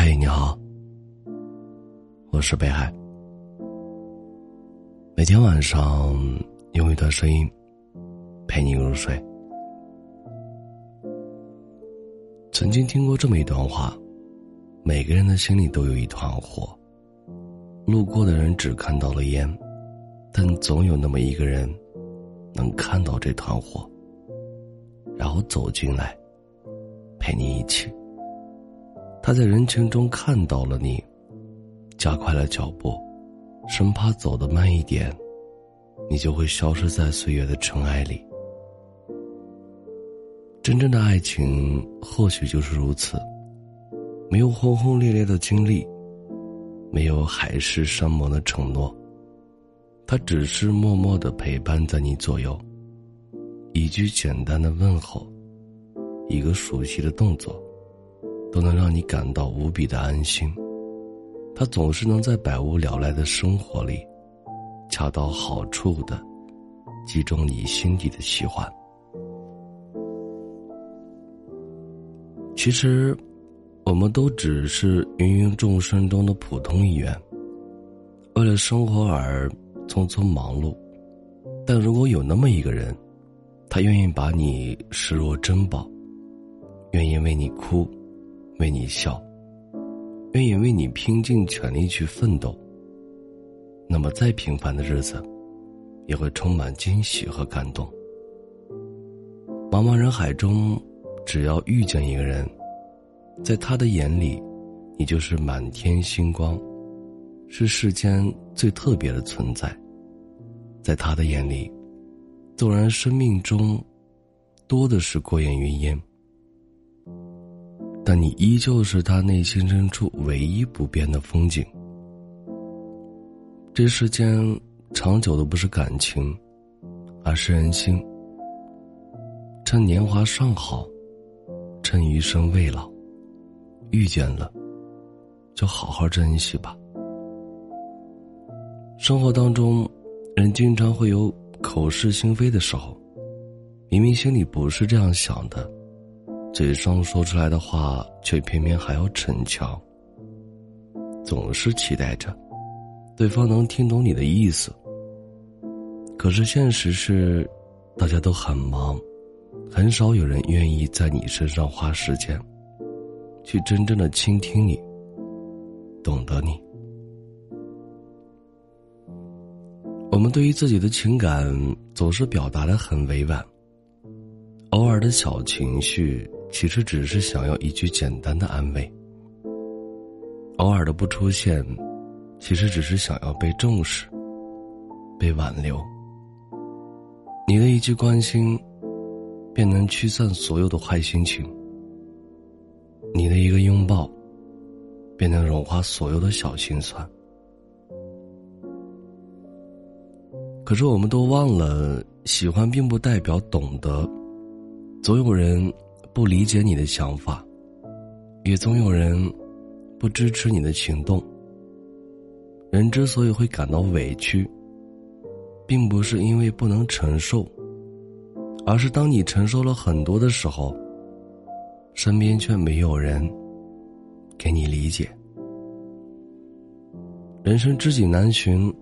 嗨，你好，我是北海。每天晚上用一段声音陪你入睡。曾经听过这么一段话：每个人的心里都有一团火，路过的人只看到了烟，但总有那么一个人能看到这团火，然后走进来，陪你一起。他在人群中看到了你，加快了脚步，生怕走得慢一点，你就会消失在岁月的尘埃里。真正的爱情或许就是如此，没有轰轰烈烈的经历，没有海誓山盟的承诺，他只是默默的陪伴在你左右，一句简单的问候，一个熟悉的动作。都能让你感到无比的安心，他总是能在百无聊赖的生活里，恰到好处的击中你心底的喜欢。其实，我们都只是芸芸众生中的普通一员，为了生活而匆匆忙碌。但如果有那么一个人，他愿意把你视若珍宝，愿意为你哭。为你笑，愿意为你拼尽全力去奋斗。那么再平凡的日子，也会充满惊喜和感动。茫茫人海中，只要遇见一个人，在他的眼里，你就是满天星光，是世间最特别的存在。在他的眼里，纵然生命中多的是过眼云烟。但你依旧是他内心深处唯一不变的风景。这世间长久的不是感情，而是人心。趁年华尚好，趁余生未老，遇见了，就好好珍惜吧。生活当中，人经常会有口是心非的时候，明明心里不是这样想的。嘴上说出来的话，却偏偏还要逞强。总是期待着，对方能听懂你的意思。可是现实是，大家都很忙，很少有人愿意在你身上花时间，去真正的倾听你，懂得你。我们对于自己的情感总是表达的很委婉，偶尔的小情绪。其实只是想要一句简单的安慰，偶尔的不出现，其实只是想要被重视、被挽留。你的一句关心，便能驱散所有的坏心情；你的一个拥抱，便能融化所有的小心酸。可是我们都忘了，喜欢并不代表懂得，总有人。不理解你的想法，也总有人不支持你的行动。人之所以会感到委屈，并不是因为不能承受，而是当你承受了很多的时候，身边却没有人给你理解。人生知己难寻，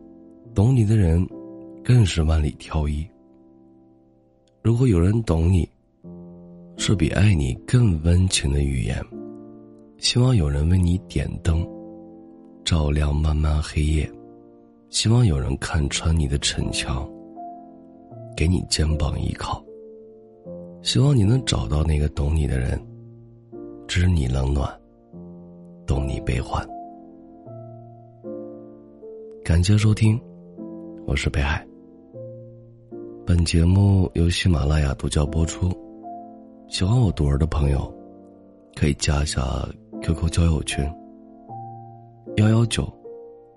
懂你的人更是万里挑一。如果有人懂你，是比爱你更温情的语言。希望有人为你点灯，照亮漫漫黑夜；希望有人看穿你的逞强，给你肩膀依靠。希望你能找到那个懂你的人，知你冷暖，懂你悲欢。感谢收听，我是北海。本节目由喜马拉雅独家播出。喜欢我读儿的朋友，可以加一下 QQ 交友群：幺幺九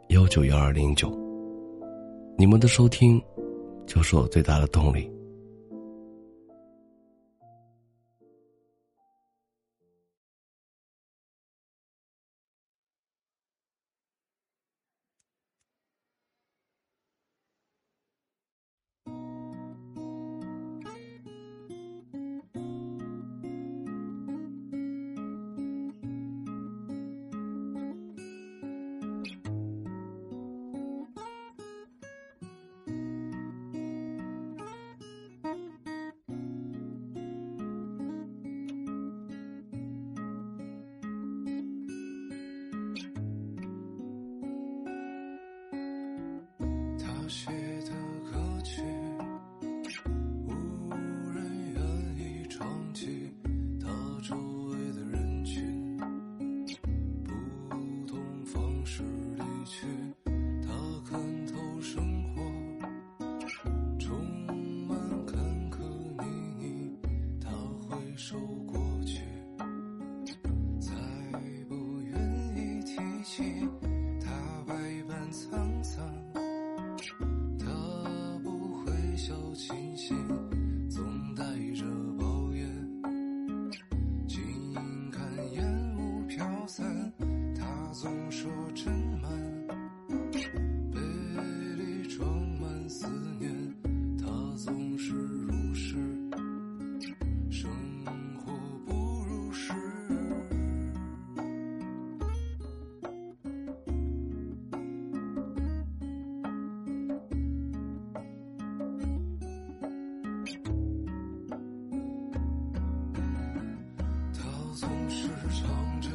幺九幺二零九。你们的收听，就是我最大的动力。说真满杯里装满思念他总是如是生活不如诗他总是唱着